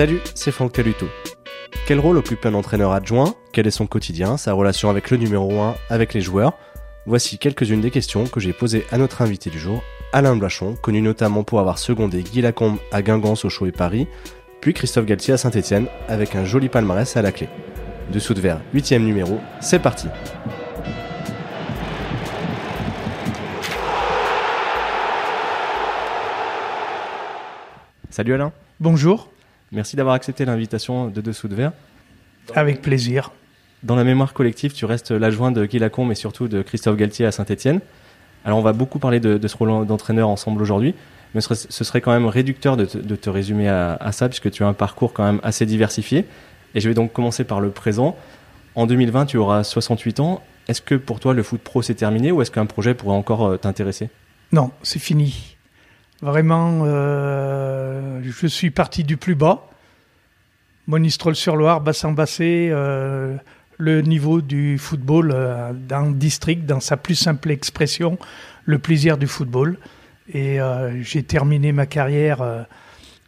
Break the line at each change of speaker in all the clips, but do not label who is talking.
Salut, c'est Franck Taluto. Quel rôle occupe un entraîneur adjoint? Quel est son quotidien, sa relation avec le numéro 1, avec les joueurs? Voici quelques-unes des questions que j'ai posées à notre invité du jour, Alain Blachon, connu notamment pour avoir secondé Guy Lacombe à Guingamp, Sochaux et Paris, puis Christophe Galtier à Saint-Etienne, avec un joli palmarès à la clé. Dessous de verre, 8 numéro, c'est parti Salut Alain.
Bonjour.
Merci d'avoir accepté l'invitation de Dessous de Verre.
Avec plaisir.
Dans la mémoire collective, tu restes l'adjoint de Guy Lacombe et surtout de Christophe Galtier à Saint-Etienne. Alors on va beaucoup parler de, ce rôle d'entraîneur ensemble aujourd'hui, mais ce serait, quand même réducteur de te, résumer à, à, ça, puisque tu as un parcours quand même assez diversifié. Et je vais donc commencer par le présent. En 2020, tu auras 68 ans. Est-ce que pour toi le foot pro c'est terminé ou est-ce qu'un projet pourrait encore euh, t'intéresser?
Non, c'est fini. Vraiment, euh, je suis parti du plus bas. Monistrol-sur-Loire, bassin-bassé, euh, le niveau du football euh, dans district, dans sa plus simple expression, le plaisir du football. Et j'ai terminé ma carrière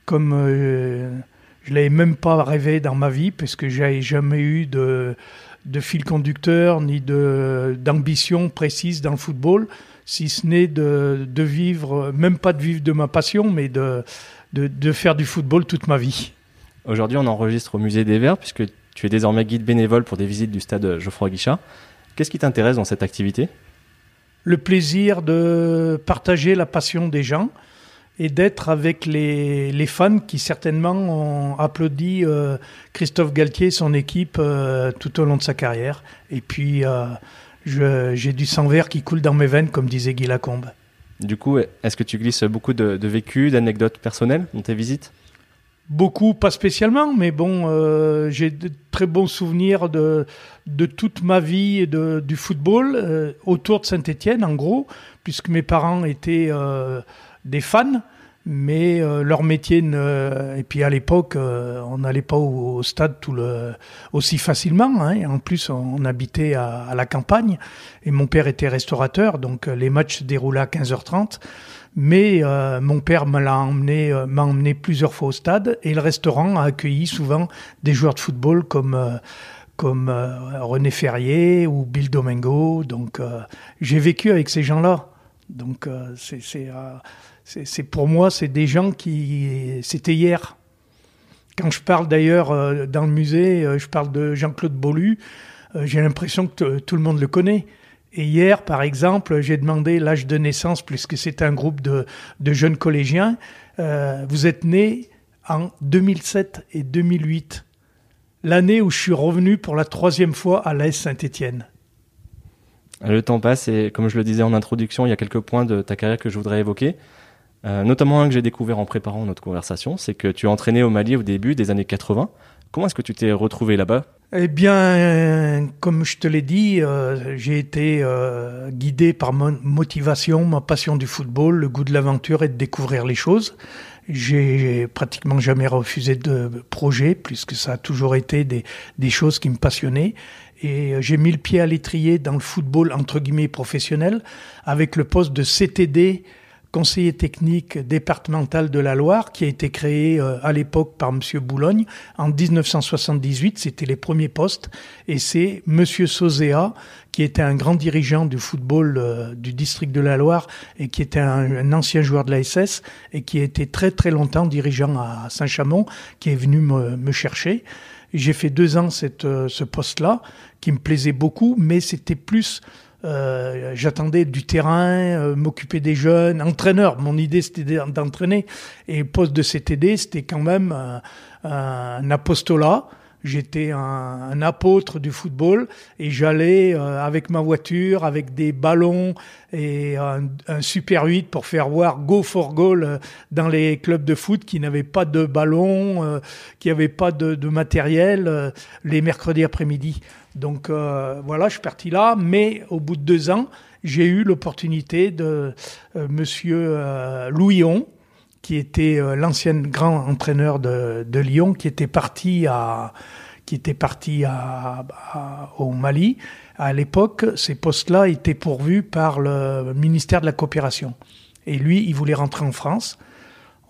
comme je ne l'avais même pas rêvé dans ma vie, parce que j'avais jamais eu de fil conducteur ni d'ambition précise dans le football si ce n'est de, de, vivre, même pas de vivre de ma passion, mais de, de, de faire du football toute ma vie.
Aujourd'hui, on enregistre au Musée des Verts, puisque tu es désormais guide bénévole pour des visites du stade Geoffroy Guichard. Qu'est-ce qui t'intéresse dans cette activité?
Le plaisir de partager la passion des gens et d'être avec les, les, fans qui certainement ont applaudi euh, Christophe Galtier et son équipe euh, tout au long de sa carrière. Et puis, euh, j'ai du sang vert qui coule dans mes veines, comme disait Guy Lacombe.
Du coup, est-ce que tu glisses beaucoup de, de vécus, d'anecdotes personnelles dans tes visites?
Beaucoup, pas spécialement, mais bon, euh, j'ai de très bons souvenirs de, de toute ma vie et de, du football euh, autour de Saint-Étienne, en gros, puisque mes parents étaient euh, des fans mais euh, leur métier ne... et puis à l'époque euh, on n'allait pas au, stade tout le aussi facilement hein. en plus on, habitait à, à, la campagne. Et mon père était restaurateur donc euh, les matchs se déroulaient à 15h30 mais mon père m'a emmené m'a emmené plusieurs fois au stade. Et le restaurant a accueilli souvent des joueurs de football comme comme René Ferrier ou Bill Domingo. Donc j'ai vécu avec ces gens-là donc c'est c'est pour moi, c'est des gens qui. C'était hier. Quand je parle d'ailleurs euh, dans le musée, euh, je parle de Jean-Claude Bollu, euh, j'ai l'impression que tout le monde le connaît. Et hier, par exemple, j'ai demandé l'âge de naissance, puisque c'est un groupe de, jeunes collégiens. vous êtes né en 2007 et 2008, l'année où je suis revenu pour la troisième fois à l'AS Saint-Étienne.
Le temps passe et comme je le disais en introduction, il y a quelques points de ta carrière que je voudrais évoquer. Euh, notamment un que j'ai découvert en préparant notre conversation, c'est que tu es entraîné au Mali au début des années 80. Comment est-ce que tu t'es retrouvé là-bas?
Eh bien, comme je te l'ai dit, euh, j'ai été euh, guidé par ma motivation, ma passion du football, le goût de l'aventure et de découvrir les choses. J'ai pratiquement jamais refusé de projet, puisque ça a toujours été des choses qui me passionnaient. Et j'ai mis le pied à l'étrier dans le football entre guillemets professionnel, avec le poste de CTD conseiller technique départemental de la Loire, qui a été créé euh, à l'époque par Monsieur Boulogne en 1978. C'était les premiers postes, et c'est Monsieur Sozea, qui était un grand dirigeant du football euh, du district de la Loire et qui était un, ancien joueur de la SS et qui a été très très longtemps dirigeant à Saint-Chamond, qui est venu me, me chercher. J'ai fait deux ans cette, euh, ce poste-là, qui me plaisait beaucoup, mais c'était plus euh, j'attendais du terrain, euh, m'occuper des jeunes, entraîneur. Mon idée c'était d'entraîner. Et poste de CTD, c'était quand même un apostolat. J'étais un, apôtre du football et j'allais euh, avec ma voiture, avec des ballons et un, Super 8 pour faire voir go for goal dans les clubs de foot qui n'avaient pas de ballon, qui n'avaient pas de, de matériel les mercredis après-midi. Donc euh, voilà, je suis parti là, mais au bout de deux ans, j'ai eu l'opportunité de euh, Monsieur euh, Louillon, qui était l'ancien grand entraîneur de, Lyon, qui était parti à qui était parti au Mali. À l'époque, ces postes-là étaient pourvus par le ministère de la coopération. Et lui, il voulait rentrer en France.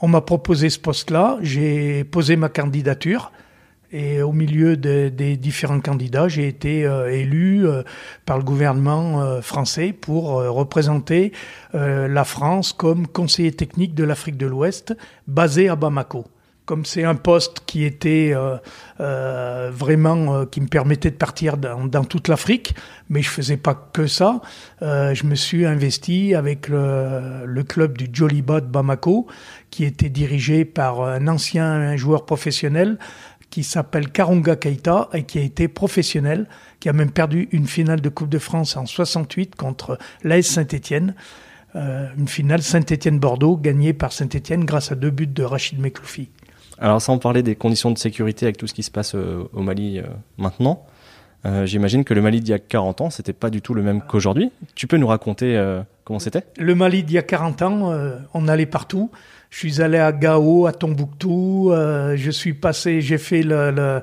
on m'a proposé ce poste-là, j'ai posé ma candidature. Et au milieu des différents candidats, j'ai été euh, élu euh, par le gouvernement euh, français pour représenter la France comme conseiller technique de l'Afrique de l'Ouest, basé à Bamako comme c'est un poste qui était vraiment qui me permettait de partir dans, toute l'Afrique, mais je faisais pas que ça. je me suis investi avec le, le club du Joliba de Bamako, qui était dirigé par un ancien joueur professionnel qui s'appelle Karunga Keita et qui a été professionnel, qui a même perdu une finale de Coupe de France en 68 contre l'AS Saint-Étienne. une finale Saint-Étienne-Bordeaux gagnée par Saint-Étienne grâce à deux buts de Rachid Mekloufi.
Alors sans parler des conditions de sécurité avec tout ce qui se passe euh, au Mali euh, maintenant, euh, j'imagine que le Mali d'il y a 40 ans, c'était pas du tout le même qu'aujourd'hui. Tu peux nous raconter comment c'était?
Le Mali d'il y a 40 ans, on allait partout. Je suis allé à Gao, à Tombouctou. je suis passé, j'ai fait le,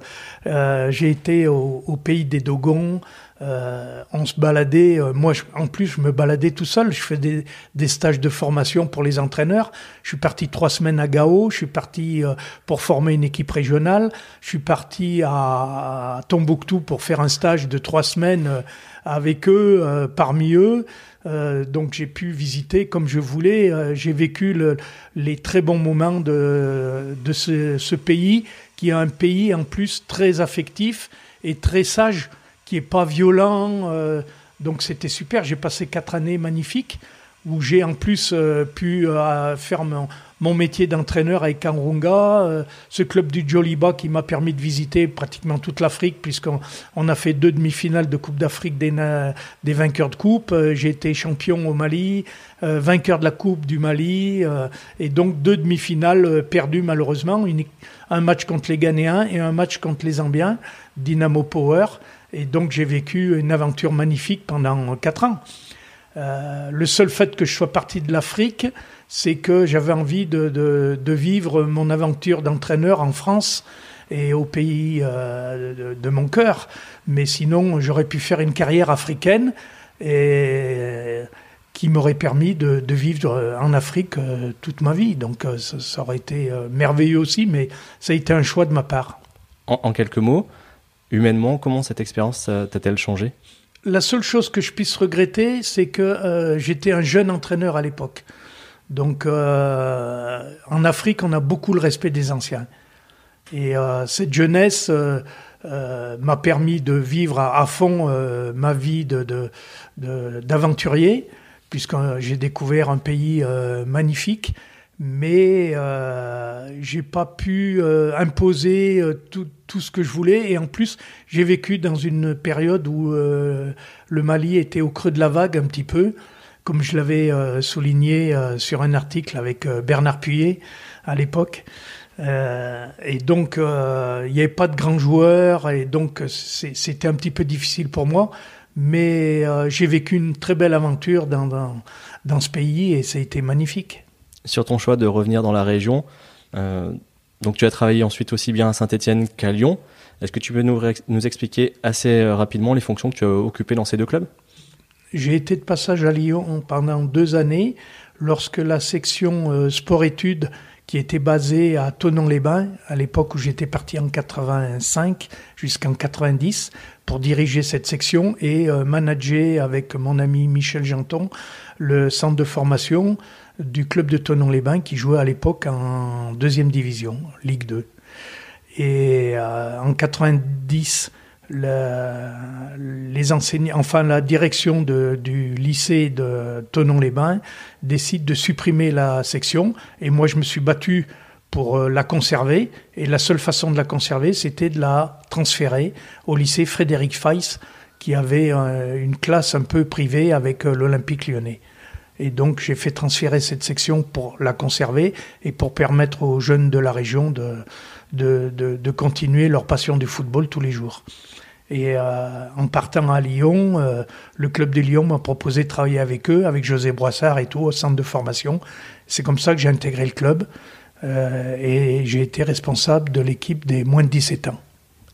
j'ai été au, pays des Dogons. Euh, on se baladait, euh, moi en plus je me baladais tout seul, je fais des, stages de formation pour les entraîneurs. Je suis parti trois semaines à Gao, je suis parti euh, pour former une équipe régionale, je suis parti à, Tombouctou pour faire un stage de trois semaines euh, avec eux, parmi eux. donc j'ai pu visiter comme je voulais. j'ai vécu le, les très bons moments de, de ce, ce pays, qui est un pays en plus très affectif et très sage qui est pas violent. Euh, donc c'était super. J'ai passé quatre années magnifiques où j'ai en plus euh, pu euh, faire mon, métier d'entraîneur avec Kanrunga, ce club du Joliba qui m'a permis de visiter pratiquement toute l'Afrique puisqu'on on a fait deux demi-finales de Coupe d'Afrique des, des vainqueurs de Coupe. j'ai été champion au Mali, vainqueur de la Coupe du Mali et donc deux demi-finales perdues malheureusement, un match contre les Ghanéens et un match contre les Zambiens, Dynamo Power. Et donc j'ai vécu une aventure magnifique pendant quatre ans. Euh, le seul fait que je sois parti de l'Afrique, c'est que j'avais envie de, vivre mon aventure d'entraîneur en France et au pays euh, de, mon cœur. Mais sinon, j'aurais pu faire une carrière africaine et qui m'aurait permis de, vivre en Afrique euh, toute ma vie. Donc ça, aurait été merveilleux aussi, mais ça a été un choix de ma part.
En quelques mots, humainement, comment cette expérience t'a-t-elle changé?
La seule chose que je puisse regretter, c'est que euh, j'étais un jeune entraîneur à l'époque. Donc, euh, en Afrique, on a beaucoup le respect des anciens. Et euh, cette jeunesse m'a permis de vivre à, fond ma vie d'aventurier, de, puisque j'ai découvert un pays magnifique mais euh, j'ai pas pu euh, imposer euh, tout, tout, ce que je voulais. Et en plus j'ai vécu dans une période où euh, le Mali était au creux de la vague un petit peu. Comme je l'avais souligné sur un article avec Bernard Puyet à l'époque. Et donc il n'y avait pas de grands joueurs et donc c'était un petit peu difficile pour moi. Mais j'ai vécu une très belle aventure dans, dans, dans ce pays et ça a été magnifique
sur ton choix de revenir dans la région. Euh, donc tu as travaillé ensuite aussi bien à Saint-Etienne qu'à Lyon. Est-ce que tu peux nous, expliquer assez euh, rapidement les fonctions que tu as occupées dans ces deux clubs?
J'ai été de passage à Lyon pendant deux années lorsque la section euh, sport-études qui était basée à Tonon-les-Bains, à l'époque où j'étais parti en 85 jusqu'en 90 pour diriger cette section et manager avec mon ami Michel Janton le centre de formation du club de Tonon-les-Bains qui jouait à l'époque en deuxième division, Ligue 2. Et euh, en 90, les enseignants, enfin la direction du lycée de Tonon-les-Bains décide de supprimer la section. Et moi, je me suis battu pour euh, la conserver. Et la seule façon de la conserver, c'était de la transférer au lycée Frédéric Feiss, qui avait euh, une classe un peu privée avec l'Olympique lyonnais. Et donc j'ai fait transférer cette section pour la conserver et pour permettre aux jeunes de la région de, de, de, de continuer leur passion du football tous les jours. Et euh, en partant à Lyon, euh, le club de Lyon m'a proposé de travailler avec eux, avec José Broissard et tout, au centre de formation. C'est comme ça que j'ai intégré le club euh, et j'ai été responsable de l'équipe des moins de 17 ans.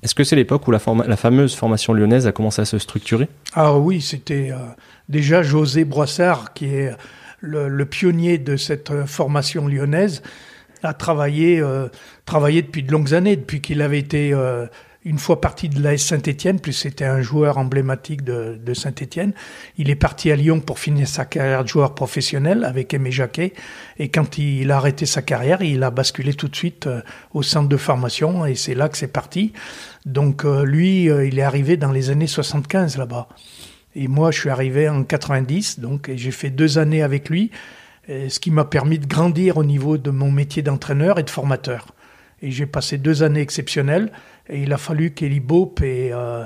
Est-ce que c'est l'époque où la, fameuse formation lyonnaise a commencé à se structurer?
Ah oui, c'était euh, déjà José Broissard qui est le, pionnier de cette formation lyonnaise. a travaillé, euh, travaillé depuis de longues années, depuis qu'il avait été euh, une fois parti de l'AS Saint-Etienne, plus c'était un joueur emblématique de, Saint-Etienne. Il est parti à Lyon pour finir sa carrière de joueur professionnel avec Aimé Jacquet. Et quand il a arrêté sa carrière, il a basculé tout de suite euh, au centre de formation et c'est là que c'est parti. Donc euh, lui, euh, il est arrivé dans les années 75 là-bas. Et moi, je suis arrivé en 90, donc j'ai fait deux années avec lui, ce qui m'a permis de grandir au niveau de mon métier d'entraîneur et de formateur. Et j'ai passé deux années exceptionnelles. Et il a fallu qu'Eli Bope et euh,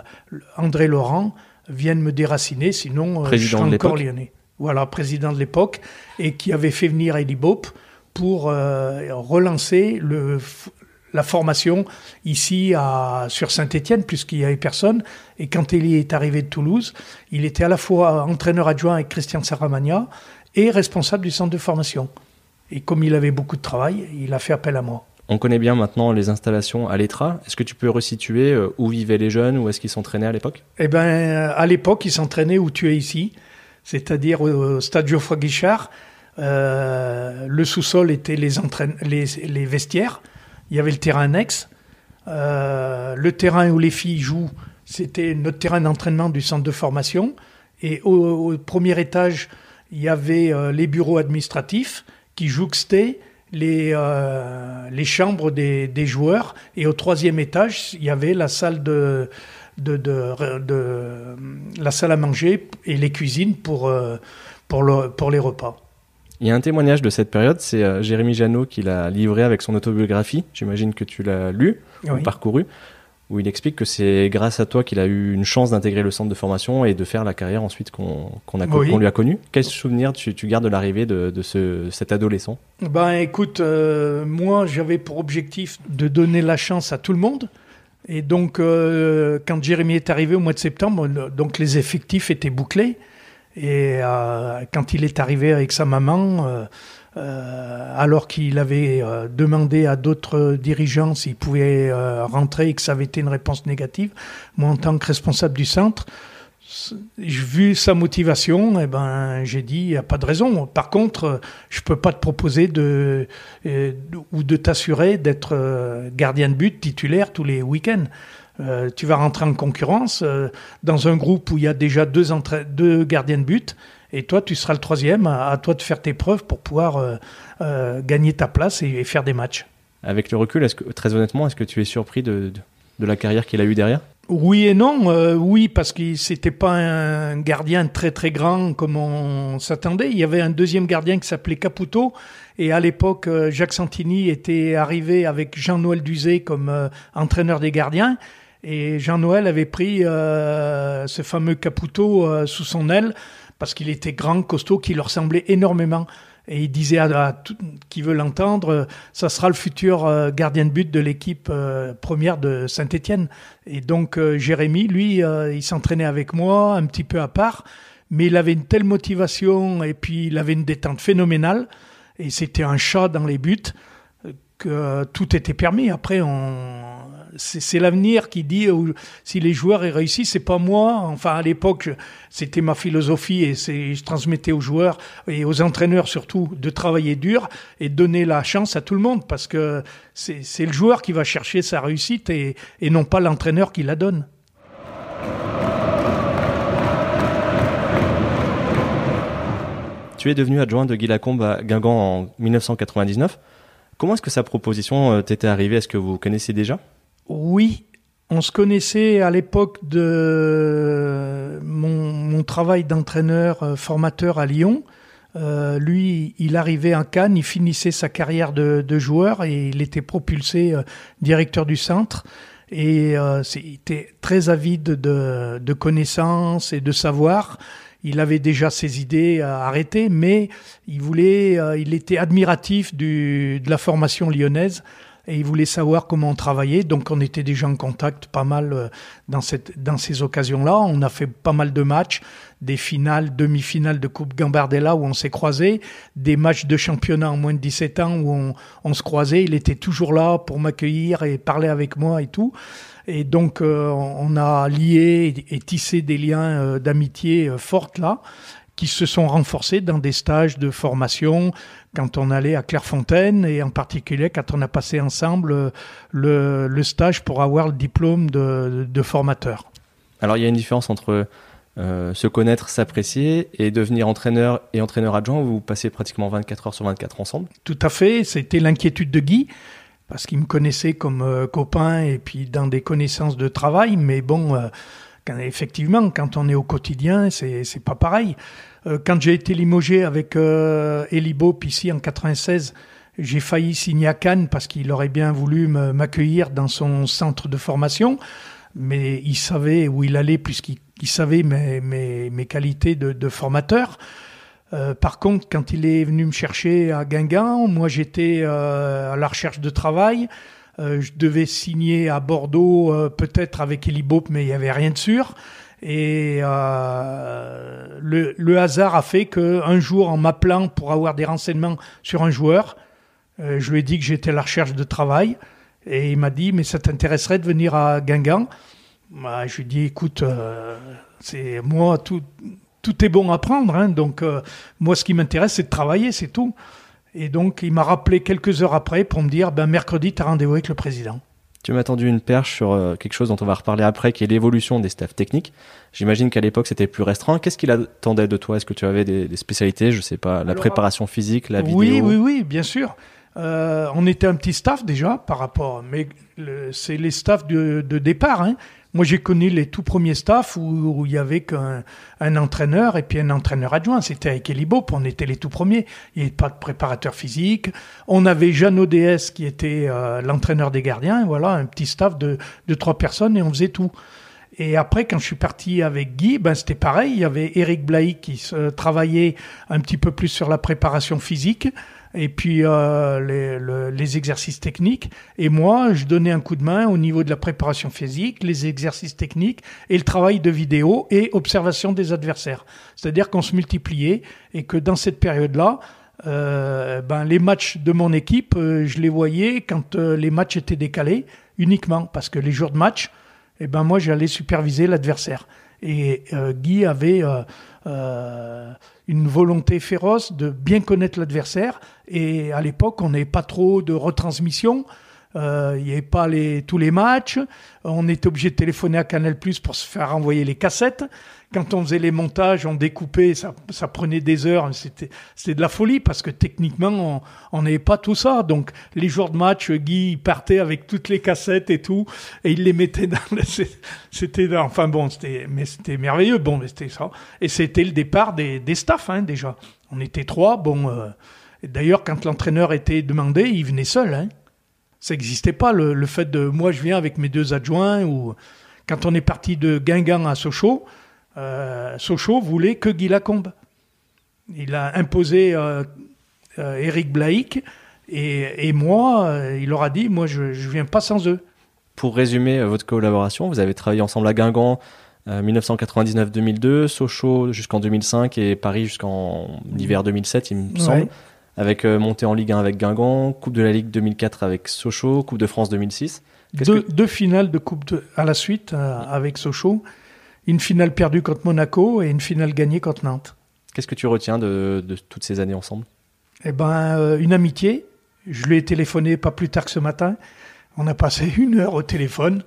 André Laurent viennent me déraciner, sinon euh, je serais encore lyonnais. Voilà, président de l'époque, et qui avait fait venir Eli Bope pour euh, relancer le, la formation ici à, sur Saint-Étienne, puisqu'il n'y avait personne. Et quand Eli est arrivé de Toulouse, il était à la fois entraîneur adjoint avec Christian Saramagna et responsable du centre de formation. Et comme il avait beaucoup de travail, il a fait appel à moi.
On connaît bien maintenant les installations à l'ETRA. Est-ce que tu peux resituer euh, où vivaient les jeunes, où est-ce qu'ils s'entraînaient à l'époque?
Eh bien, à l'époque, ils s'entraînaient où tu es ici, c'est-à-dire au Stade Geoffroy Guichard. Euh, le sous-sol était les, les, vestiaires. Il y avait le terrain annexe. Euh, le terrain où les filles jouent, c'était notre terrain d'entraînement du centre de formation. Et au, premier étage, il y avait les bureaux administratifs qui jouxtaient les, euh, les chambres des, des, joueurs. Et au troisième étage, il y avait la salle de, de, de, de la salle à manger et les cuisines pour, euh, pour, le, pour les repas.
Il y a un témoignage de cette période, c'est euh, Jérémy Janot qui l'a livré avec son autobiographie. J'imagine que tu l'as lu ou parcouru où il explique que c'est grâce à toi qu'il a eu une chance d'intégrer le centre de formation et de faire la carrière ensuite qu'on lui a connu. Quel souvenir tu, tu gardes de l'arrivée de, de ce, cet adolescent?
Ben écoute, euh, moi j'avais pour objectif de donner la chance à tout le monde. Et donc euh, quand Jérémy est arrivé au mois de septembre, donc les effectifs étaient bouclés. Et euh, quand il est arrivé avec sa maman, alors qu'il avait euh, demandé à d'autres dirigeants s'il pouvait euh, rentrer et que ça avait été une réponse négative. Moi, en tant que responsable du centre, vu sa motivation, eh ben, j'ai dit, il n'y a pas de raison. Par contre, je peux pas te proposer de, ou de t'assurer d'être gardien de but titulaire tous les week-ends. tu vas rentrer en concurrence dans un groupe où il y a déjà deux, deux gardiens de but. Et toi, tu seras le troisième. À, toi de faire tes preuves pour pouvoir euh, euh, gagner ta place et, faire des matchs.
Avec le recul, est-ce que, très honnêtement, est-ce que tu es surpris de, de, la carrière qu'il a eue derrière?
Oui et non. Euh, oui, parce qu'il n'était pas un gardien très très grand comme on s'attendait. Il y avait un deuxième gardien qui s'appelait Caputo. Et à l'époque, Jacques Santini était arrivé avec Jean-Noël Duzé comme entraîneur des gardiens. Et Jean-Noël avait pris ce fameux Caputo sous son aile parce qu'il était grand, costaud, qui leur ressemblait énormément. Et il disait à, tout qui veut l'entendre, ça sera le futur euh, gardien de but de l'équipe euh, première de Saint-Étienne. Et donc euh, Jérémy, lui, il s'entraînait avec moi un petit peu à part, mais il avait une telle motivation et puis il avait une détente phénoménale. Et c'était un chat dans les buts que tout était permis. Après, on, c'est l'avenir qui dit si les joueurs aient réussi, c'est pas moi. Enfin, à l'époque, c'était ma philosophie et je transmettais aux joueurs et aux entraîneurs surtout de travailler dur et de donner la chance à tout le monde parce que c'est le joueur qui va chercher sa réussite et, et non pas l'entraîneur qui la donne.
Tu es devenu adjoint de Guy Lacombe à Guingamp en 1999. Comment est-ce que sa proposition euh, t'était arrivée? Est-ce que vous connaissez déjà?
Oui, on se connaissait à l'époque de mon, travail d'entraîneur euh, formateur à Lyon. Euh, lui, il arrivait à Cannes, il finissait sa carrière de, joueur et il était propulsé euh, directeur du centre. Et il était très avide de, connaissances et de savoir. Il avait déjà ses idées arrêtées, mais il voulait, il était admiratif de la formation lyonnaise et il voulait savoir comment on travaillait. Donc on était déjà en contact pas mal euh, dans, cette, dans ces occasions-là. On a fait pas mal de matchs, des finales, demi-finales de Coupe Gambardella où on s'est croisés, des matchs de championnat en moins de 17 ans où on, on se croisait. Il était toujours là pour m'accueillir et parler avec moi et tout. Et donc euh, on a lié et, tissé des liens euh, d'amitié fortes là qui se sont renforcés dans des stages de formation quand on allait à Clairefontaine et en particulier quand on a passé ensemble le, le stage pour avoir le diplôme de, de formateur.
Alors il y a une différence entre euh, se connaître, s'apprécier et devenir entraîneur et entraîneur adjoint, vous passez pratiquement 24 heures sur 24 ensemble
Tout à fait, c'était l'inquiétude de Guy, parce qu'il me connaissait comme euh, copain et puis dans des connaissances de travail, mais bon, euh, effectivement, quand on est au quotidien, c'est pas pareil. Quand j'ai été limogé avec Eli Bop ici en 96, j'ai failli signer à Cannes parce qu'il aurait bien voulu m'accueillir dans son centre de formation mais il savait où il allait puisqu'il savait mes, qualités de, formateur. Euh, par contre, quand il est venu me chercher à Guingamp, moi j'étais euh, à la recherche de travail. Euh, je devais signer à Bordeaux, euh, peut-être avec Elibop, mais il n'y avait rien de sûr. Et euh, le, le, hasard a fait que un jour, en m'appelant pour avoir des renseignements sur un joueur, je lui ai dit que j'étais à la recherche de travail. Et il m'a dit, mais ça t'intéresserait de venir à Guingamp? Bah, Je lui ai dit, écoute, euh, c'est moi, tout, tout est bon à prendre. Hein, donc, euh, moi, ce qui m'intéresse, c'est de travailler, c'est tout. Et donc, il m'a rappelé quelques heures après pour me dire, ben, mercredi, tu as rendez-vous avec le président.
Tu m'as tendu une perche sur euh, quelque chose dont on va reparler après, qui est l'évolution des staffs techniques. J'imagine qu'à l'époque, c'était plus restreint. Qu'est-ce qu'il attendait de toi? Est-ce que tu avais des, des, spécialités? Je sais pas, la préparation physique, la vidéo?
Oui, oui, oui, bien sûr. Euh, on était un petit staff déjà par rapport, mais c'est les staffs de, de départ. Hein. Moi, j'ai connu les tout premiers staffs où, il y avait qu'un un entraîneur et puis un entraîneur adjoint. C'était avec Elibop, on était les tout premiers. Il n'y avait pas de préparateur physique. On avait Jeanne ODS qui était euh, l'entraîneur des gardiens. Voilà, un petit staff de, trois personnes et on faisait tout. Et après, quand je suis parti avec Guy, ben c'était pareil. Il y avait Eric Blahy qui travaillait un petit peu plus sur la préparation physique et puis euh, les, les, exercices techniques. Et moi, je donnais un coup de main au niveau de la préparation physique, les exercices techniques et le travail de vidéo et observation des adversaires. C'est-à-dire qu'on se multipliait et que dans cette période-là, euh, ben, les matchs de mon équipe, euh, je les voyais quand euh, les matchs étaient décalés uniquement parce que les jours de match, eh ben moi j'allais superviser l'adversaire. Et euh, Guy avait une volonté féroce de bien connaître l'adversaire. Et à l'époque, on n'avait pas trop de retransmission. Euh, il n'y avait pas les, tous les matchs. On était obligé de téléphoner à Canal Plus pour se faire envoyer les cassettes. Quand on faisait les montages, on découpait, ça, ça prenait des heures. C'était, c'était de la folie parce que techniquement, on n'avait pas tout ça. Donc, les jours de match, Guy partait avec toutes les cassettes et tout, et il les mettait dans. Le, c'était, enfin bon, c'était, mais c'était merveilleux. Bon, mais c'était ça. Et c'était le départ des, des staffs hein, déjà. On était trois. Bon, euh, d'ailleurs, quand l'entraîneur était demandé, il venait seul. Hein. Ça n'existait pas le, le, fait de moi je viens avec mes deux adjoints ou quand on est parti de Guingamp à Sochaux euh, Sochaux voulait que Guy Lacombe. Il a imposé euh, euh, Eric Blaïc et, moi, euh, il leur a dit, moi je ne viens pas sans eux.
Pour résumer votre collaboration, vous avez travaillé ensemble à Guingamp 1999-2002, Sochaux jusqu'en 2005 et Paris jusqu'en hiver 2007, il me semble. Avec montée en Ligue 1 avec Guingamp, Coupe de la Ligue 2004 avec Sochaux, Coupe de France 2006.
Deux, que... deux, finales de Coupe de, à la suite avec Sochaux une finale perdue contre Monaco et une finale gagnée contre Nantes.
Qu'est-ce que tu retiens de, de, toutes ces années ensemble?
Eh ben, euh, une amitié. Je lui ai téléphoné pas plus tard que ce matin. On a passé une heure au téléphone.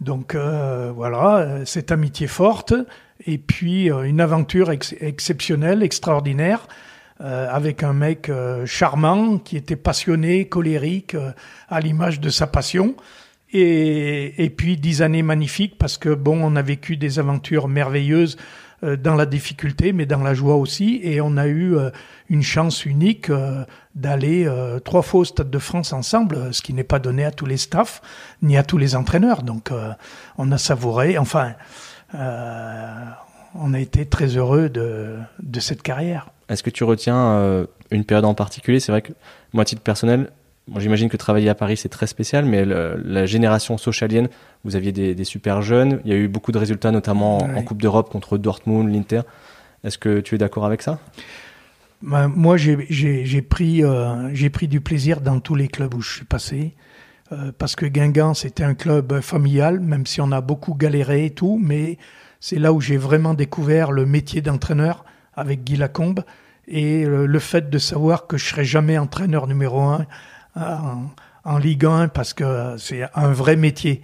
Donc euh, voilà, euh, cette amitié forte. Et puis euh, une aventure ex exceptionnelle, extraordinaire. Euh, avec un mec charmant qui était passionné, colérique, à l'image de sa passion. Et, et, puis dix années magnifiques parce que bon, on a vécu des aventures merveilleuses euh, dans la difficulté, mais dans la joie aussi. Et on a eu euh, une chance unique euh, d'aller euh, trois fois au Stade de France ensemble, ce qui n'est pas donné à tous les staffs ni à tous les entraîneurs. Donc euh, on a savouré. Enfin, on a été très heureux de, de cette carrière.
Est-ce que tu retiens une période en particulier? C'est vrai que moi, à titre personnel, Bon, J'imagine que travailler à Paris, c'est très spécial, mais le, la génération socialienne, vous aviez des, des, super jeunes. Il y a eu beaucoup de résultats, notamment ouais. en Coupe d'Europe contre Dortmund, l'Inter. Est-ce que tu es d'accord avec ça?
Ben, Moi, j'ai pris, euh, pris du plaisir dans tous les clubs où je suis passé. Euh, parce que Guingamp, c'était un club familial, même si on a beaucoup galéré et tout, mais c'est là où j'ai vraiment découvert le métier d'entraîneur avec Guy Lacombe et le, fait de savoir que je serai jamais entraîneur numéro un en, en Ligue 1 parce que c'est un vrai métier.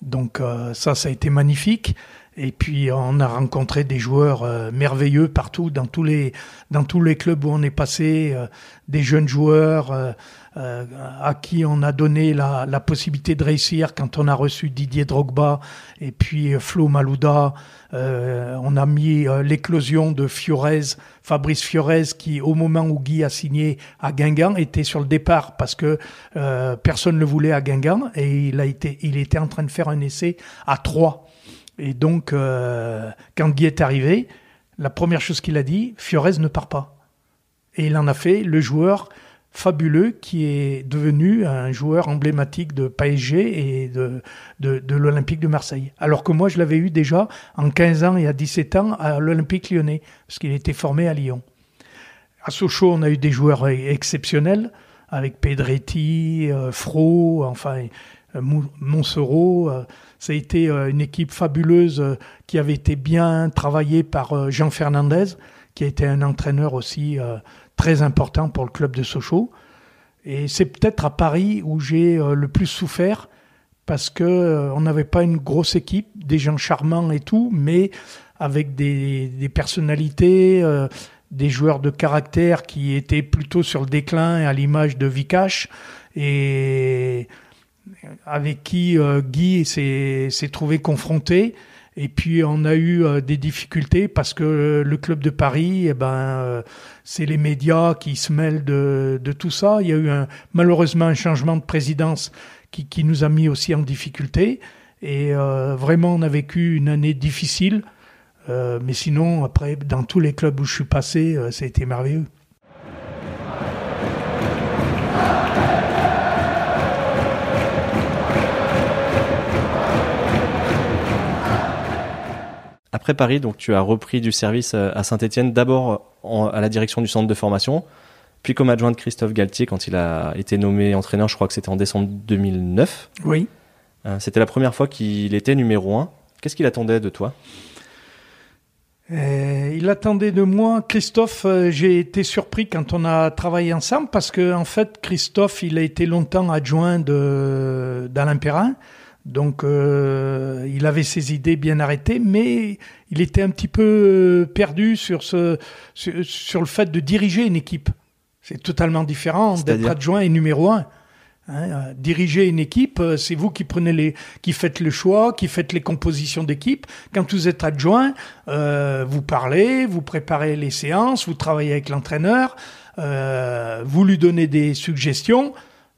Donc ça, ça a été magnifique. Et puis on a rencontré des joueurs euh, merveilleux partout, dans tous les dans tous les clubs où on est passé, euh, des jeunes joueurs euh, à qui on a donné la, la, possibilité de réussir quand on a reçu Didier Drogba et puis Flo Malouda. on a mis l'éclosion de Fiorez, Fabrice Fiorez, qui au moment où Guy a signé à Guingamp était sur le départ parce que personne ne le voulait à Guingamp et il a été il était en train de faire un essai à Troyes et donc, euh, quand Guy est arrivé, la première chose qu'il a dit, Fiorez ne part pas. Et il en a fait le joueur fabuleux qui est devenu un joueur emblématique de PSG et de, de, l'Olympique de Marseille. Alors que moi, je l'avais eu déjà en 15 ans et à 17 ans à l'Olympique lyonnais, parce qu'il était formé à Lyon. À Sochaux, on a eu des joueurs exceptionnels, avec Pedretti, euh, Fro, enfin, euh, Monsereau. Ça a été euh, une équipe fabuleuse euh, qui avait été bien travaillée par euh, Jean Fernandez, qui a été un entraîneur aussi très important pour le club de Sochaux. Et c'est peut-être à Paris où j'ai le plus souffert parce que on n'avait pas une grosse équipe, des gens charmants et tout, mais avec des, personnalités, des joueurs de caractère qui étaient plutôt sur le déclin à l'image de Vikash et avec qui euh, Guy s'est trouvé confronté. Et puis on a eu euh, des difficultés parce que le club de Paris, eh ben, euh, c'est les médias qui se mêlent de, tout ça. Il y a eu malheureusement un changement de présidence qui nous a mis aussi en difficulté. Et vraiment, on a vécu une année difficile. mais sinon, après, dans tous les clubs où je suis passé, ça a été merveilleux.
Après Paris, donc tu as repris du service euh, à Saint-Etienne, d'abord à la direction du centre de formation, puis comme adjoint de Christophe Galtier quand il a été nommé entraîneur, je crois que c'était en décembre 2009.
Oui.
Euh, c'était la première fois qu'il était numéro un. Qu'est-ce qu'il attendait de toi?
Euh, il attendait de moi, Christophe. j'ai été surpris quand on a travaillé ensemble parce que en fait, Christophe, il a été longtemps adjoint d'Alain Perrin. Donc euh, il avait ses idées bien arrêtées, mais il était un petit peu euh, perdu sur, ce, sur, le fait de diriger une équipe. C'est totalement différent d'être adjoint et numéro un. Hein, euh, diriger une équipe, c'est vous qui prenez les, qui faites le choix, qui faites les compositions d'équipe. Quand vous êtes adjoint, vous parlez, vous préparez les séances, vous travaillez avec l'entraîneur, vous lui donnez des suggestions.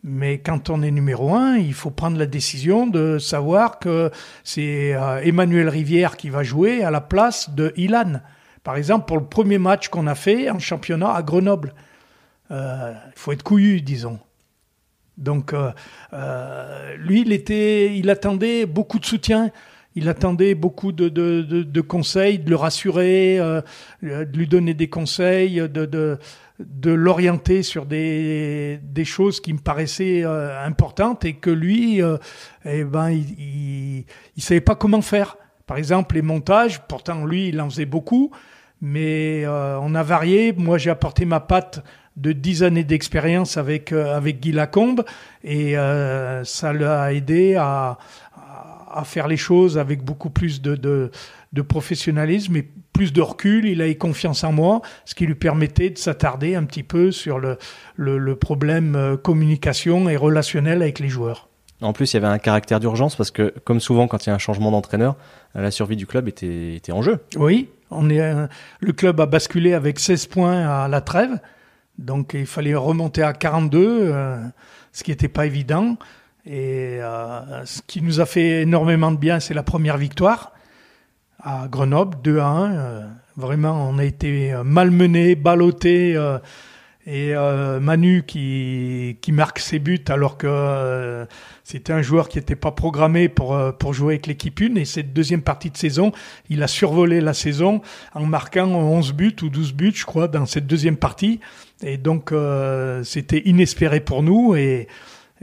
Mais quand on est numéro un, il faut prendre la décision de savoir que c'est euh, Emmanuel Rivière qui va jouer à la place de Ilan. Par exemple, pour le premier match qu'on a fait en championnat à Grenoble. Euh, il faut être couillu, disons. Donc, euh, lui, il, était, il attendait beaucoup de soutien. Il attendait beaucoup de, de, de, conseils, de le rassurer, de lui donner des conseils, de, de l'orienter sur des, des choses qui me paraissaient euh, importantes et que lui, euh, eh ben, il, il, savait pas comment faire. Par exemple, les montages, pourtant lui, il en faisait beaucoup, mais euh, on a varié. Moi, j'ai apporté ma patte de dix années d'expérience avec avec Guy Lacombe et ça l'a aidé à faire les choses avec beaucoup plus de, de, de professionnalisme et plus de recul, il a eu confiance en moi, ce qui lui permettait de s'attarder un petit peu sur le, le, problème euh, communication et relationnel avec les joueurs.
En plus, il y avait un caractère d'urgence parce que, comme souvent, quand il y a un changement d'entraîneur, la survie du club était, était en jeu.
Oui, on est, euh, le club a basculé avec 16 points à la trêve, donc il fallait remonter à 42, euh, ce qui n'était pas évident. Et ce qui nous a fait énormément de bien, c'est la première victoire à Grenoble, 2 à 1. Euh, vraiment, on a été euh, malmené, ballotté. Euh, et Manu qui, qui marque ses buts alors que c'était un joueur qui n'était pas programmé pour, pour jouer avec l'équipe 1. Et cette deuxième partie de saison, il a survolé la saison en marquant 11 buts ou 12 buts, je crois, dans cette deuxième partie. Et donc, c'était inespéré pour nous. Et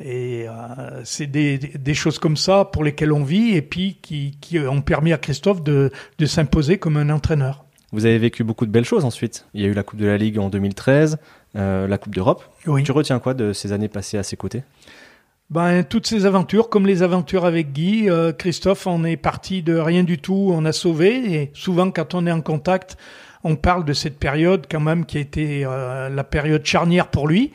et euh, c'est des, des, choses comme ça pour lesquelles on vit et puis qui, qui ont permis à Christophe de, de s'imposer comme un entraîneur.
Vous avez vécu beaucoup de belles choses ensuite. Il y a eu la Coupe de la Ligue en 2013, la Coupe d'Europe. Tu retiens quoi de ces années passées à ses côtés?
Ben, toutes ces aventures, comme les aventures avec Guy, Christophe, on est parti de rien du tout, on a sauvé. Et souvent, quand on est en contact, on parle de cette période quand même qui a été la période charnière pour lui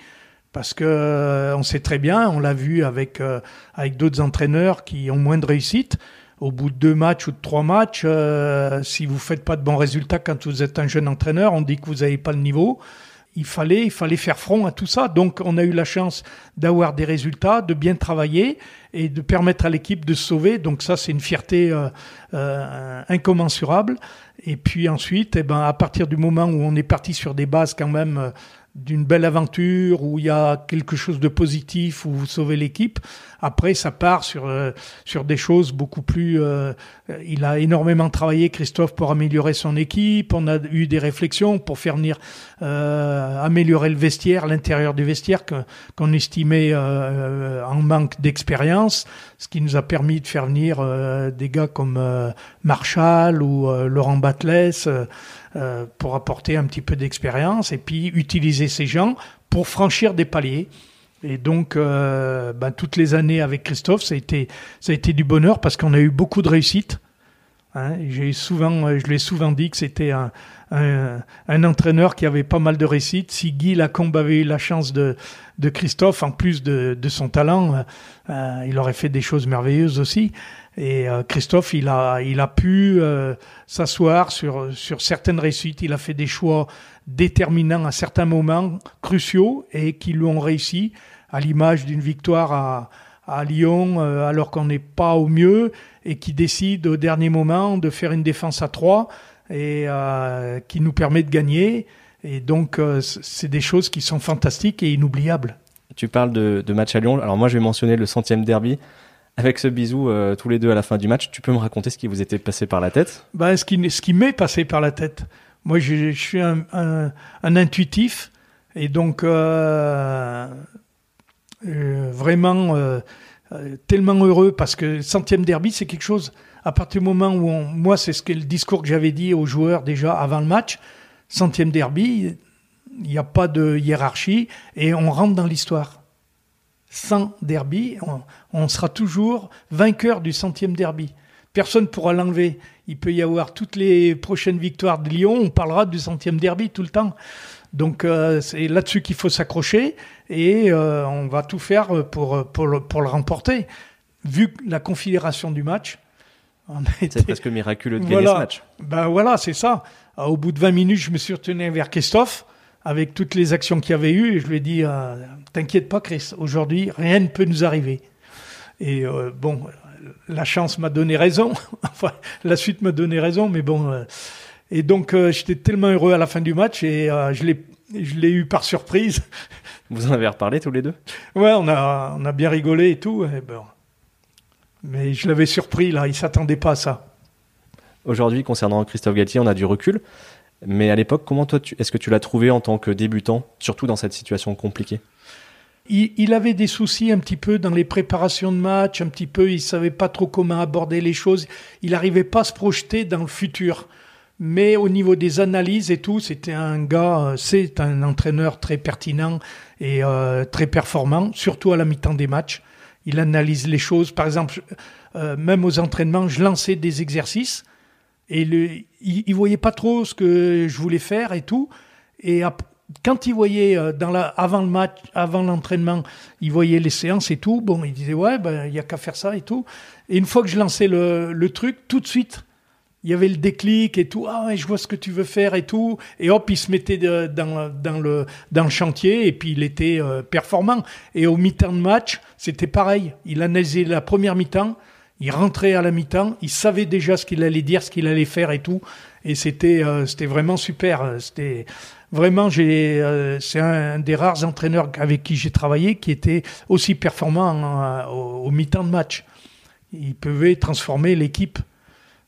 parce que euh, on sait très bien, on l'a vu avec euh, avec d'autres entraîneurs qui ont moins de réussite. Au bout de deux matchs ou de trois matchs, euh, si vous faites pas de bons résultats quand vous êtes un jeune entraîneur, on dit que vous n'avez pas le niveau. Il fallait, il fallait faire front à tout ça. Donc, on a eu la chance d'avoir des résultats, de bien travailler et de permettre à l'équipe de se sauver. Donc, ça, c'est une fierté incommensurable. Et puis ensuite, eh ben, à partir du moment où on est parti sur des bases quand même d'une belle aventure où il y a quelque chose de positif où vous sauvez l'équipe. Après, ça part sur euh, sur des choses beaucoup plus. Euh, il a énormément travaillé Christophe pour améliorer son équipe. On a eu des réflexions pour faire venir euh, améliorer le vestiaire, l'intérieur du vestiaire qu'on estimait en manque d'expérience, ce qui nous a permis de faire venir des gars comme Marshall ou Laurent Batles euh, pour apporter un petit peu d'expérience et puis utiliser ces gens pour franchir des paliers. Et donc, euh, ben, toutes les années avec Christophe, ça a été, ça a été du bonheur parce qu'on a eu beaucoup de réussite. Hein. J'ai souvent, je l'ai souvent dit que c'était un, un, un, entraîneur qui avait pas mal de réussite. Si Guy Lacombe avait eu la chance de, de Christophe, en plus de, de son talent, euh, il aurait fait des choses merveilleuses aussi. Et euh, Christophe, il a, il a pu euh, s'asseoir sur, sur certaines réussites. Il a fait des choix déterminants à certains moments cruciaux et qui lui ont réussi, à l'image d'une victoire à, à Lyon euh, alors qu'on n'est pas au mieux et qui décide au dernier moment de faire une défense à trois et qui nous permet de gagner. Et donc, c'est des choses qui sont fantastiques et inoubliables.
Tu parles de, de match à Lyon. Alors moi, je vais mentionner le centième derby avec ce bisou euh, tous les deux à la fin du match, tu peux me raconter ce qui vous était passé par la tête?
Bah, Ce qui, ce qui m'est passé par la tête. Moi, je, je suis un, un, un, intuitif et donc euh, euh, vraiment euh, euh, tellement heureux parce que centième derby, c'est quelque chose. À partir du moment où on, moi, c'est ce que le discours que j'avais dit aux joueurs déjà avant le match, centième derby, il n'y a pas de hiérarchie et on rentre dans l'histoire sans derby, on, sera toujours vainqueur du centième derby. Personne ne pourra l'enlever. Il peut y avoir toutes les prochaines victoires de Lyon, on parlera du centième derby tout le temps. Donc euh, c'est là-dessus qu'il faut s'accrocher et euh, on va tout faire pour, le, pour le remporter. Vu la configuration du match,
c'est presque miraculeux de gagner ce match.
Ben voilà, c'est ça. Au bout de 20 minutes, je me suis retourné vers Christophe avec toutes les actions qu'il y avait eu, et je lui ai dit euh, T'inquiète pas, Chris, aujourd'hui, rien ne peut nous arriver. Et euh, bon, la chance m'a donné raison, enfin, la suite m'a donné raison, mais bon. Euh, et donc, j'étais tellement heureux à la fin du match, et je l'ai je l'ai eu par surprise.
Vous en avez reparlé tous les deux?
Ouais, on a, on a bien rigolé et tout. Et bon. Mais je l'avais surpris, là, il s'attendait pas à ça.
Aujourd'hui, concernant Christophe Galtier, on a du recul. Mais à l'époque, comment toi, est-ce que tu l'as trouvé en tant que débutant, surtout dans cette situation compliquée?
Il, avait des soucis un petit peu dans les préparations de match, un petit peu, il savait pas trop comment aborder les choses. Il n'arrivait pas à se projeter dans le futur. Mais au niveau des analyses et tout, c'était un gars, euh, c'est un entraîneur très pertinent et euh, très performant, surtout à la mi-temps des matchs. Il analyse les choses. Par exemple, euh, même aux entraînements, je lançais des exercices et il, il, voyait pas trop ce que je voulais faire et tout. Et quand il voyait euh, dans la, avant le match, avant l'entraînement, il voyait les séances et tout. Bon, il disait ouais, ben il y a qu'à faire ça et tout. Et une fois que je lançais le, le truc, tout de suite, il y avait le déclic et tout. Ah, je vois ce que tu veux faire et tout. Et hop, il se mettait dans, le, chantier et puis il était euh, performant. Et au mi-temps de match, c'était pareil. Il analysait la première mi-temps. Il rentrait à la mi-temps, il savait déjà ce qu'il allait dire, ce qu'il allait faire et tout, et c'était euh, vraiment super. C'était vraiment euh, c'est un, des rares entraîneurs avec qui j'ai travaillé qui était aussi performant au mi-temps de match. Il pouvait transformer l'équipe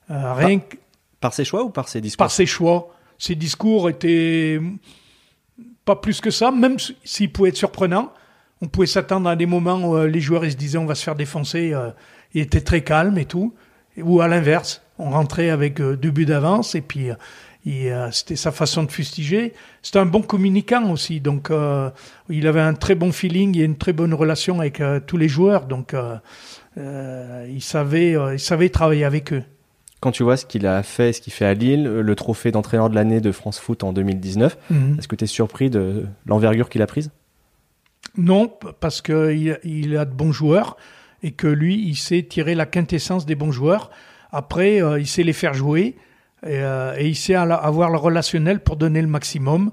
rien
par, par ses choix ou par ses discours?
Par ses choix. Ses discours étaient pas plus que ça, même s'ils pouvaient être surprenants. On pouvait s'attendre à des moments où les joueurs ils se disaient on va se faire défoncer il était très calme et tout. Ou à l'inverse, on rentrait avec euh, deux buts d'avance et puis euh, c'était sa façon de fustiger. C'était un bon communicant aussi, donc il avait un très bon feeling et une très bonne relation avec tous les joueurs, donc il savait, il savait travailler avec eux.
Quand tu vois ce qu'il a fait, ce qu'il fait à Lille, le trophée d'entraîneur de l'année de France Foot en 2019, mhm. est-ce que tu es surpris de l'envergure qu'il a prise?
Non, parce qu'il il a de bons joueurs et que lui, il sait tirer la quintessence des bons joueurs. Après, euh, il sait les faire jouer et, euh, il sait avoir le relationnel pour donner le maximum.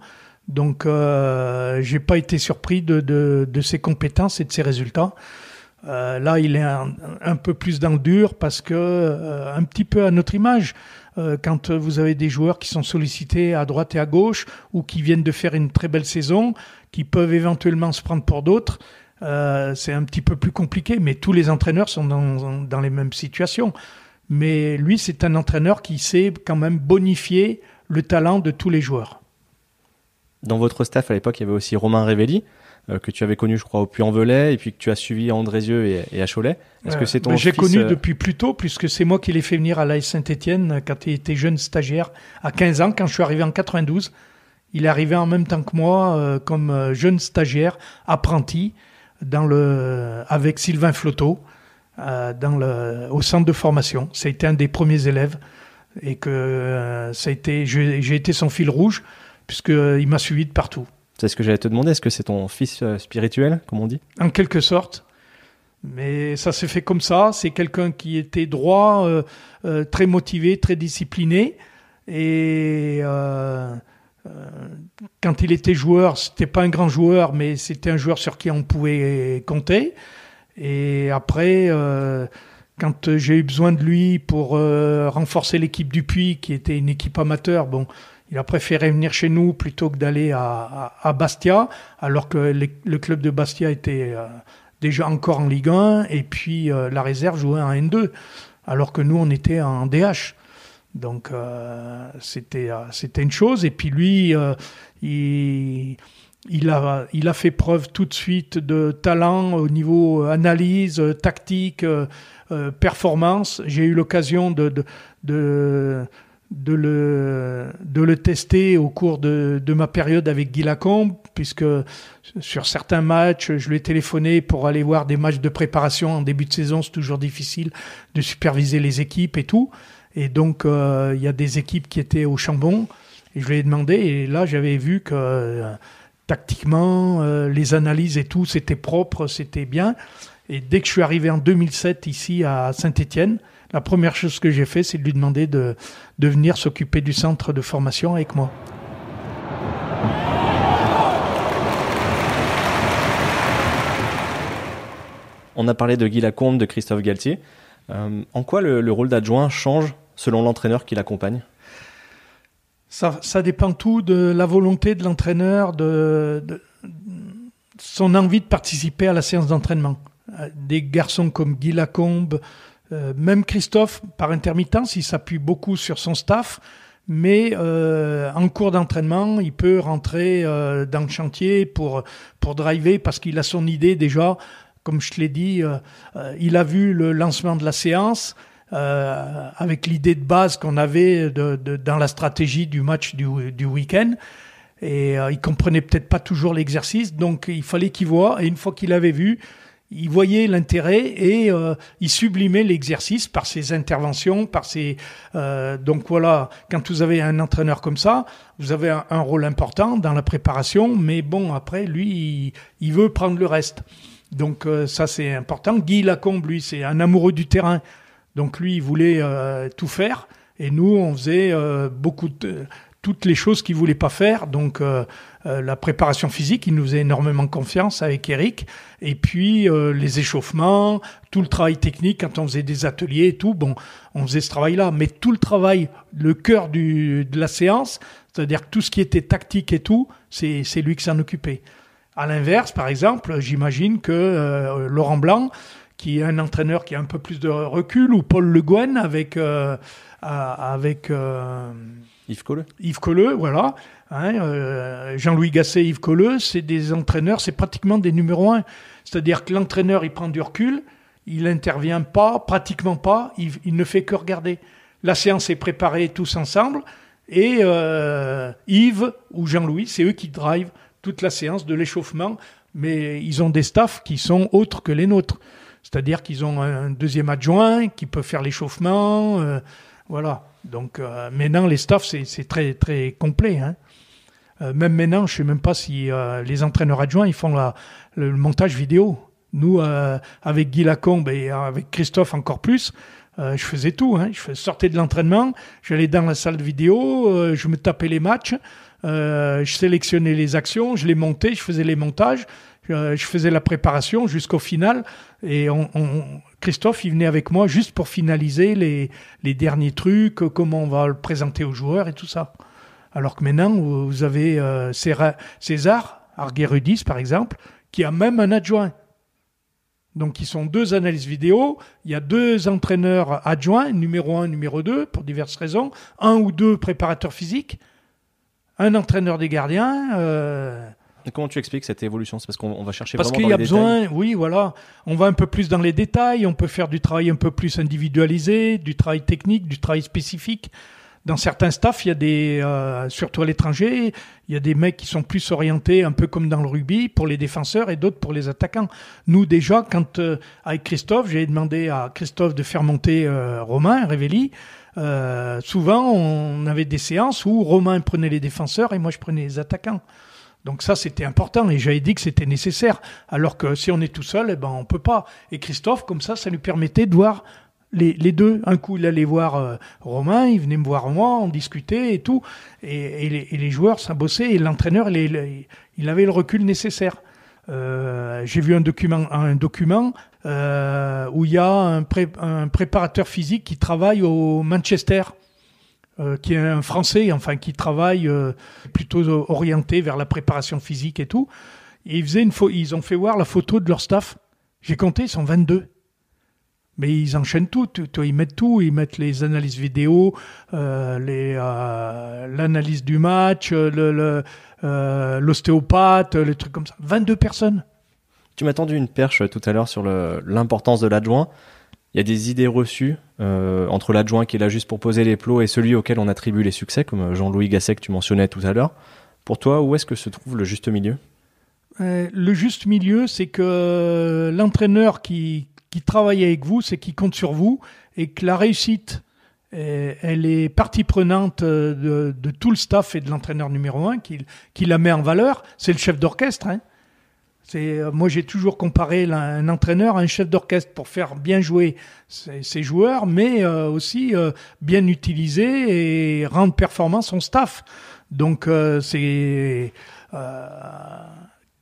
Donc, euh, j'ai pas été surpris de, de, de, ses compétences et de ses résultats. Euh, là, il est un, peu plus dans le dur parce que, euh, un petit peu à notre image, euh, quand vous avez des joueurs qui sont sollicités à droite et à gauche ou qui viennent de faire une très belle saison, qui peuvent éventuellement se prendre pour d'autres, c'est un petit peu plus compliqué. Mais tous les entraîneurs sont dans, dans les mêmes situations. Mais lui, c'est un entraîneur qui sait quand même bonifier le talent de tous les joueurs.
Dans votre staff à l'époque, il y avait aussi Romain Révelli. Euh, que tu avais connu, je crois, au Puy-en-Velay, et puis que tu as suivi à Andrézieux et, et à Cholet.
Est-ce que c'est ton J'ai connu euh, depuis plus tôt, puisque c'est moi qui l'ai fait venir à l'AS Saint-Etienne quand il était jeune stagiaire, à 15 ans, quand je suis arrivé en 92. Il est arrivé en même temps que moi euh, comme jeune stagiaire, apprenti, dans le, avec Sylvain dans le, au centre de formation. C'était un des premiers élèves et que ça a été, j'ai été son fil rouge puisqu'il m'a suivi de partout.
C'est ce que j'allais te demander. Est-ce que c'est ton fils euh, spirituel, comme on dit?
En quelque sorte. Mais ça s'est fait comme ça. C'est quelqu'un qui était droit, euh, euh, très motivé, très discipliné. Et quand il était joueur, c'était pas un grand joueur, mais c'était un joueur sur qui on pouvait compter. Et après, quand j'ai eu besoin de lui pour renforcer l'équipe du Puy, qui était une équipe amateur, bon, il a préféré venir chez nous plutôt que d'aller à, Bastia, alors que le club de Bastia était euh, déjà encore en Ligue 1 et puis euh, la réserve jouait en N2, alors que nous on était en DH. Donc euh, c'était c'était une chose. Et puis lui, il, a, il a fait preuve tout de suite de talent au niveau analyse, tactique, performance. J'ai eu l'occasion de le, de le tester au cours de, de ma période avec Guy Lacombe, puisque sur certains matchs, je lui ai téléphoné pour aller voir des matchs de préparation en début de saison. C'est toujours difficile de superviser les équipes et tout. Et donc, euh, il y a des équipes qui étaient au Chambon. Et je lui ai demandé, et là, j'avais vu que euh, tactiquement, euh, les analyses et tout, c'était propre, c'était bien. Et dès que je suis arrivé en 2007 ici à Saint-Étienne, la première chose que j'ai fait, c'est de lui demander de, de venir s'occuper du centre de formation avec moi.
On a parlé de Guy Lacombe, de Christophe Galtier. Euh, en quoi le, rôle d'adjoint change selon l'entraîneur qui l'accompagne?
Ça, ça, dépend tout de la volonté de l'entraîneur, de, de, son envie de participer à la séance d'entraînement. Euh, des garçons comme Guy Lacombe, euh, même Christophe, par intermittence, il s'appuie beaucoup sur son staff, mais euh, en cours d'entraînement, il peut rentrer euh, dans le chantier pour, pour driver parce qu'il a son idée déjà. Comme je te l'ai dit, il a vu le lancement de la séance. avec l'idée de base qu'on avait dans la stratégie du match du, du week-end. Et il comprenait peut-être pas toujours l'exercice, donc il fallait qu'il voit. Et une fois qu'il avait vu, il voyait l'intérêt et euh, il sublimait l'exercice par ses interventions, par ses euh, donc voilà. Quand vous avez un entraîneur comme ça, vous avez un, rôle important dans la préparation, mais bon après lui, il, veut prendre le reste. Donc euh, ça c'est important. Guy Lacombe, lui, c'est un amoureux du terrain, donc lui il voulait tout faire et nous on faisait beaucoup de toutes les choses qu'il voulait pas faire. Donc euh, euh, la préparation physique, il nous faisait énormément confiance avec Eric. Et puis euh, les échauffements, tout le travail technique quand on faisait des ateliers et tout. Bon, on faisait ce travail-là, mais tout le travail, le cœur du, de la séance, c'est-à-dire tout ce qui était tactique et tout, c'est c'est lui qui s'en occupait. À l'inverse, par exemple, j'imagine que Laurent Blanc, qui est un entraîneur qui a un peu plus de recul, ou Paul Le Guen avec avec
Yves Colleux.
Yves Colleux, voilà. Hein, euh, Jean-Louis Gasset, Yves Colleux, c'est des entraîneurs, c'est pratiquement des numéros un. C'est-à-dire que l'entraîneur, il prend du recul, il n'intervient pas, pratiquement pas, il, ne fait que regarder. La séance est préparée tous ensemble, et euh, Yves ou Jean-Louis, c'est eux qui drivent toute la séance de l'échauffement, mais ils ont des staffs qui sont autres que les nôtres. C'est-à-dire qu'ils ont un deuxième adjoint qui peut faire l'échauffement, euh, voilà. Donc euh, maintenant, les staffs, c'est très très complet. Hein. Euh, même maintenant, je ne sais même pas si euh, les entraîneurs adjoints ils font le, montage vidéo. Nous, avec Guy Lacombe et avec Christophe encore plus, je faisais tout. Hein. Je sortais de l'entraînement, j'allais dans la salle de vidéo, je me tapais les matchs, je sélectionnais les actions, je les montais, je faisais les montages, je faisais la préparation jusqu'au final. Et Christophe, il venait avec moi juste pour finaliser les, derniers trucs, comment on va le présenter aux joueurs et tout ça. Alors que maintenant, vous avez euh, César Arguerudis, par exemple, qui a même un adjoint. Donc, ils sont deux analystes vidéo. Il y a deux entraîneurs adjoints, numéro un, numéro deux, pour diverses raisons. Un ou deux préparateurs physiques. Un entraîneur des gardiens. Euh...
comment tu expliques cette évolution? C'est parce qu'on va chercher
parce
qu'il
y a besoin, oui, voilà. On va un peu plus dans les détails. On peut faire du travail un peu plus individualisé, du travail technique, du travail spécifique dans certains staffs, il y a des, euh, surtout à l'étranger, il y a des mecs qui sont plus orientés, un peu comme dans le rugby, pour les défenseurs et d'autres pour les attaquants. Nous, déjà, quand, euh, avec Christophe, j'ai demandé à Christophe de faire monter euh, Romain euh, souvent, on avait des séances où Romain prenait les défenseurs et moi, je prenais les attaquants. Donc ça, c'était important et j'avais dit que c'était nécessaire. Alors que si on est tout seul, eh ben, on peut pas. Et Christophe, comme ça, ça lui permettait de voir les, deux. Un coup, il allait voir euh, Romain, il venait me voir moi, on discutait et tout. Et, les, joueurs, ça bossait. Et l'entraîneur, il, avait le recul nécessaire. Euh, j'ai vu un document, un document euh, où il y a un, un, préparateur physique qui travaille au Manchester, qui est un Français, enfin qui travaille plutôt orienté vers la préparation physique et tout. Ils, une ils ont fait voir la photo de leur staff. J'ai compté, ils sont 22. Mais ils enchaînent tout, ils mettent tout, ils mettent les analyses vidéo, euh, euh, l'analyse du match, euh, l'ostéopathe, le, les trucs comme ça. 22 personnes.
Tu m'as tendu une perche tout à l'heure sur l'importance de l'adjoint. Il y a des idées reçues entre l'adjoint qui est là juste pour poser les plots et celui auquel on attribue les succès, comme Jean-Louis Gasset que tu mentionnais tout à l'heure. Pour toi, où est-ce que se trouve le juste milieu?
Le juste milieu, c'est que l'entraîneur qui, qui travaille avec vous, c'est qui compte sur vous et que la réussite, elle est partie prenante de, tout le staff et de l'entraîneur numéro un qui, qui, la met en valeur. C'est le chef d'orchestre. Hein. C'est, euh, moi, j'ai toujours comparé un entraîneur à un chef d'orchestre pour faire bien jouer ses, joueurs, mais euh, aussi euh, bien utiliser et rendre performant son staff. Donc, c'est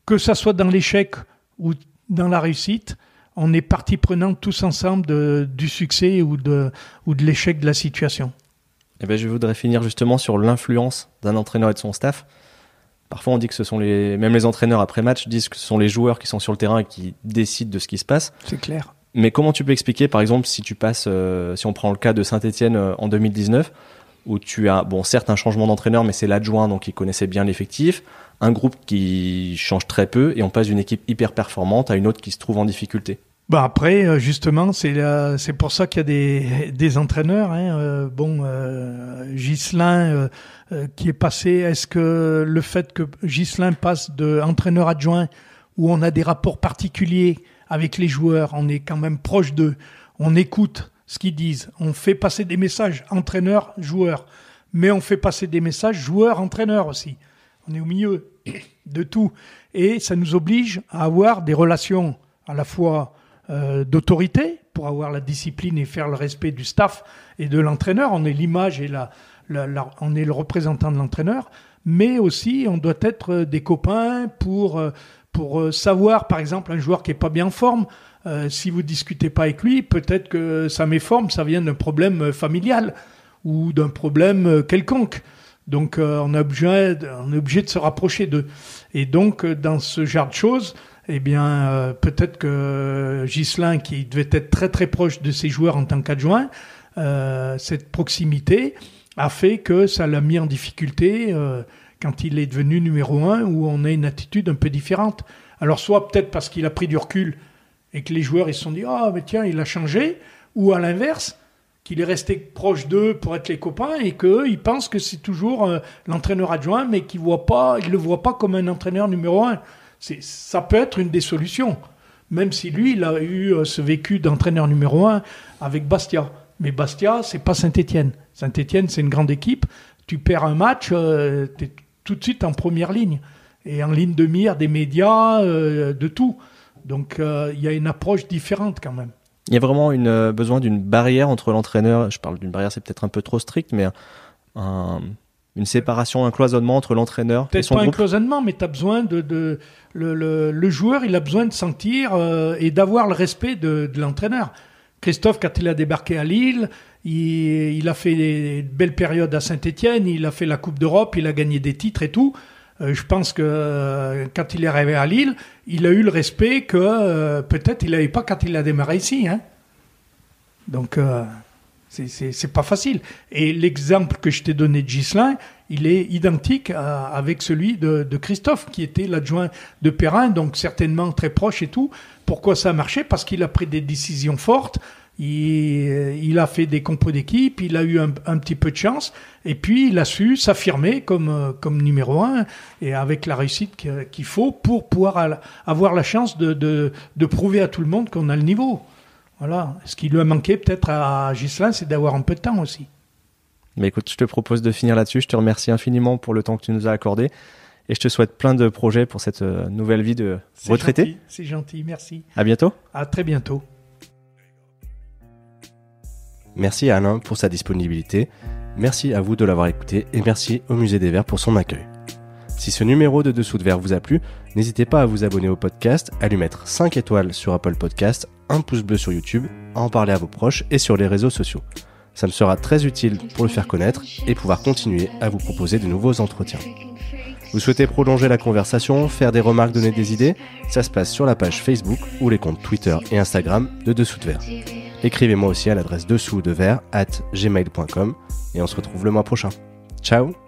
que ça soit dans l'échec ou dans la réussite, on est partie prenante tous ensemble du succès ou de, ou de l'échec de la situation.
Eh ben, je voudrais finir justement sur l'influence d'un entraîneur et de son staff. Parfois, on dit que ce sont les, même les entraîneurs après match disent que ce sont les joueurs qui sont sur le terrain et qui décident de ce qui se passe.
C'est clair.
Mais comment tu peux expliquer, par exemple, si tu passes, euh, si on prend le cas de Saint-Etienne euh, en 2019, où tu as, bon, certes un changement d'entraîneur, mais c'est l'adjoint, donc il connaissait bien l'effectif, un groupe qui change très peu, et on passe d'une équipe hyper performante à une autre qui se trouve en difficulté.
Bah après, euh, justement, c'est c'est pour ça qu'il y a des, des entraîneurs. Hein. Euh, bon, euh, euh, qui est passé. Est-ce que le fait que Gislin passe de entraîneur adjoint, où on a des rapports particuliers avec les joueurs, on est quand même proche d'eux, on écoute ce qu'ils disent, on fait passer des messages entraîneur-joueur, mais on fait passer des messages joueur-entraîneur aussi. On est au milieu de tout. Et ça nous oblige à avoir des relations à la fois euh, d'autorité pour avoir la discipline et faire le respect du staff et de l'entraîneur. On est l'image et la, on est le représentant de l'entraîneur, mais aussi on doit être des copains pour euh, pour euh, savoir, par exemple, un joueur qui est pas bien en forme. si vous discutez pas avec lui, peut-être que sa méforme, ça vient d'un problème familial ou d'un problème quelconque. Donc on, est obligé, on est obligé de se rapprocher d'eux. Et donc dans ce genre de choses, eh bien, euh, peut-être que Ghislain, qui devait être très très proche de ses joueurs en tant qu'adjoint, euh, cette proximité a fait que ça l'a mis en difficulté euh, quand il est devenu numéro un, où on a une attitude un peu différente. Alors, soit peut-être parce qu'il a pris du recul et que les joueurs ils se sont dit Ah, mais tiens, il a changé, ou à l'inverse, qu'il est resté proche d'eux pour être les copains et qu'eux, ils pensent que c'est toujours l'entraîneur adjoint, mais qu'ils voient pas, ils le voient pas comme un entraîneur numéro un. Ça peut être une des solutions, même si lui, il a eu euh, ce vécu d'entraîneur numéro un avec Bastia. Mais Bastia, c'est pas Saint-Étienne. Saint-Étienne, c'est une grande équipe. Tu perds un match, euh, tu es tout de suite en première ligne et en ligne de mire des médias, de tout. Donc il y a une approche différente quand même.
Il y a vraiment une, euh, besoin d'une barrière entre l'entraîneur, je parle d'une barrière, c'est peut-être un peu trop strict, mais une séparation, un cloisonnement entre l'entraîneur et son
pas
un
cloisonnement, mais tu as besoin de... de le, le, le, joueur, il a besoin de sentir euh, et d'avoir le respect de, de l'entraîneur. Christophe, quand il a débarqué à Lille, il, il a fait des belles périodes à Saint-Etienne, il a fait la Coupe d'Europe, il a gagné des titres et tout. Euh, je pense que euh, quand il est arrivé à Lille, il a eu le respect que peut-être il n'avait pas quand il a démarré ici. Hein. Donc, c'est pas facile. Et l'exemple que je t'ai donné de Gislain, il est identique avec celui de, de Christophe, qui était l'adjoint de Perrin, donc certainement très proche et tout. Pourquoi ça a marché? Parce qu'il a pris des décisions fortes il, a fait des compos d'équipe, il a eu un, petit peu de chance, et puis il a su s'affirmer comme, comme numéro un, et avec la réussite qu'il faut pour pouvoir avoir la chance de, de, prouver à tout le monde qu'on a le niveau. Voilà. Ce qui lui a manqué peut-être à Gislain, c'est d'avoir un peu de temps aussi.
Mais écoute, je te propose de finir là-dessus. Je te remercie infiniment pour le temps que tu nous as accordé. Et je te souhaite plein de projets pour cette euh, nouvelle vie de retraité.
C'est gentil, merci.
À bientôt.
À très bientôt.
Merci à Alain pour sa disponibilité, merci à vous de l'avoir écouté et merci au Musée des Verts pour son accueil. Si ce numéro de Dessous de Verre vous a plu, n'hésitez pas à vous abonner au podcast, à lui mettre 5 étoiles sur Apple Podcast, un pouce bleu sur YouTube, à en parler à vos proches et sur les réseaux sociaux. Ça me sera très utile pour le faire connaître et pouvoir continuer à vous proposer de nouveaux entretiens. Vous souhaitez prolonger la conversation, faire des remarques, donner des idées? Ça se passe sur la page Facebook ou les comptes Twitter et Instagram de Dessous de Verre. Écrivez-moi aussi à l'adresse dessous de verre at gmail.com et on se retrouve le mois prochain. Ciao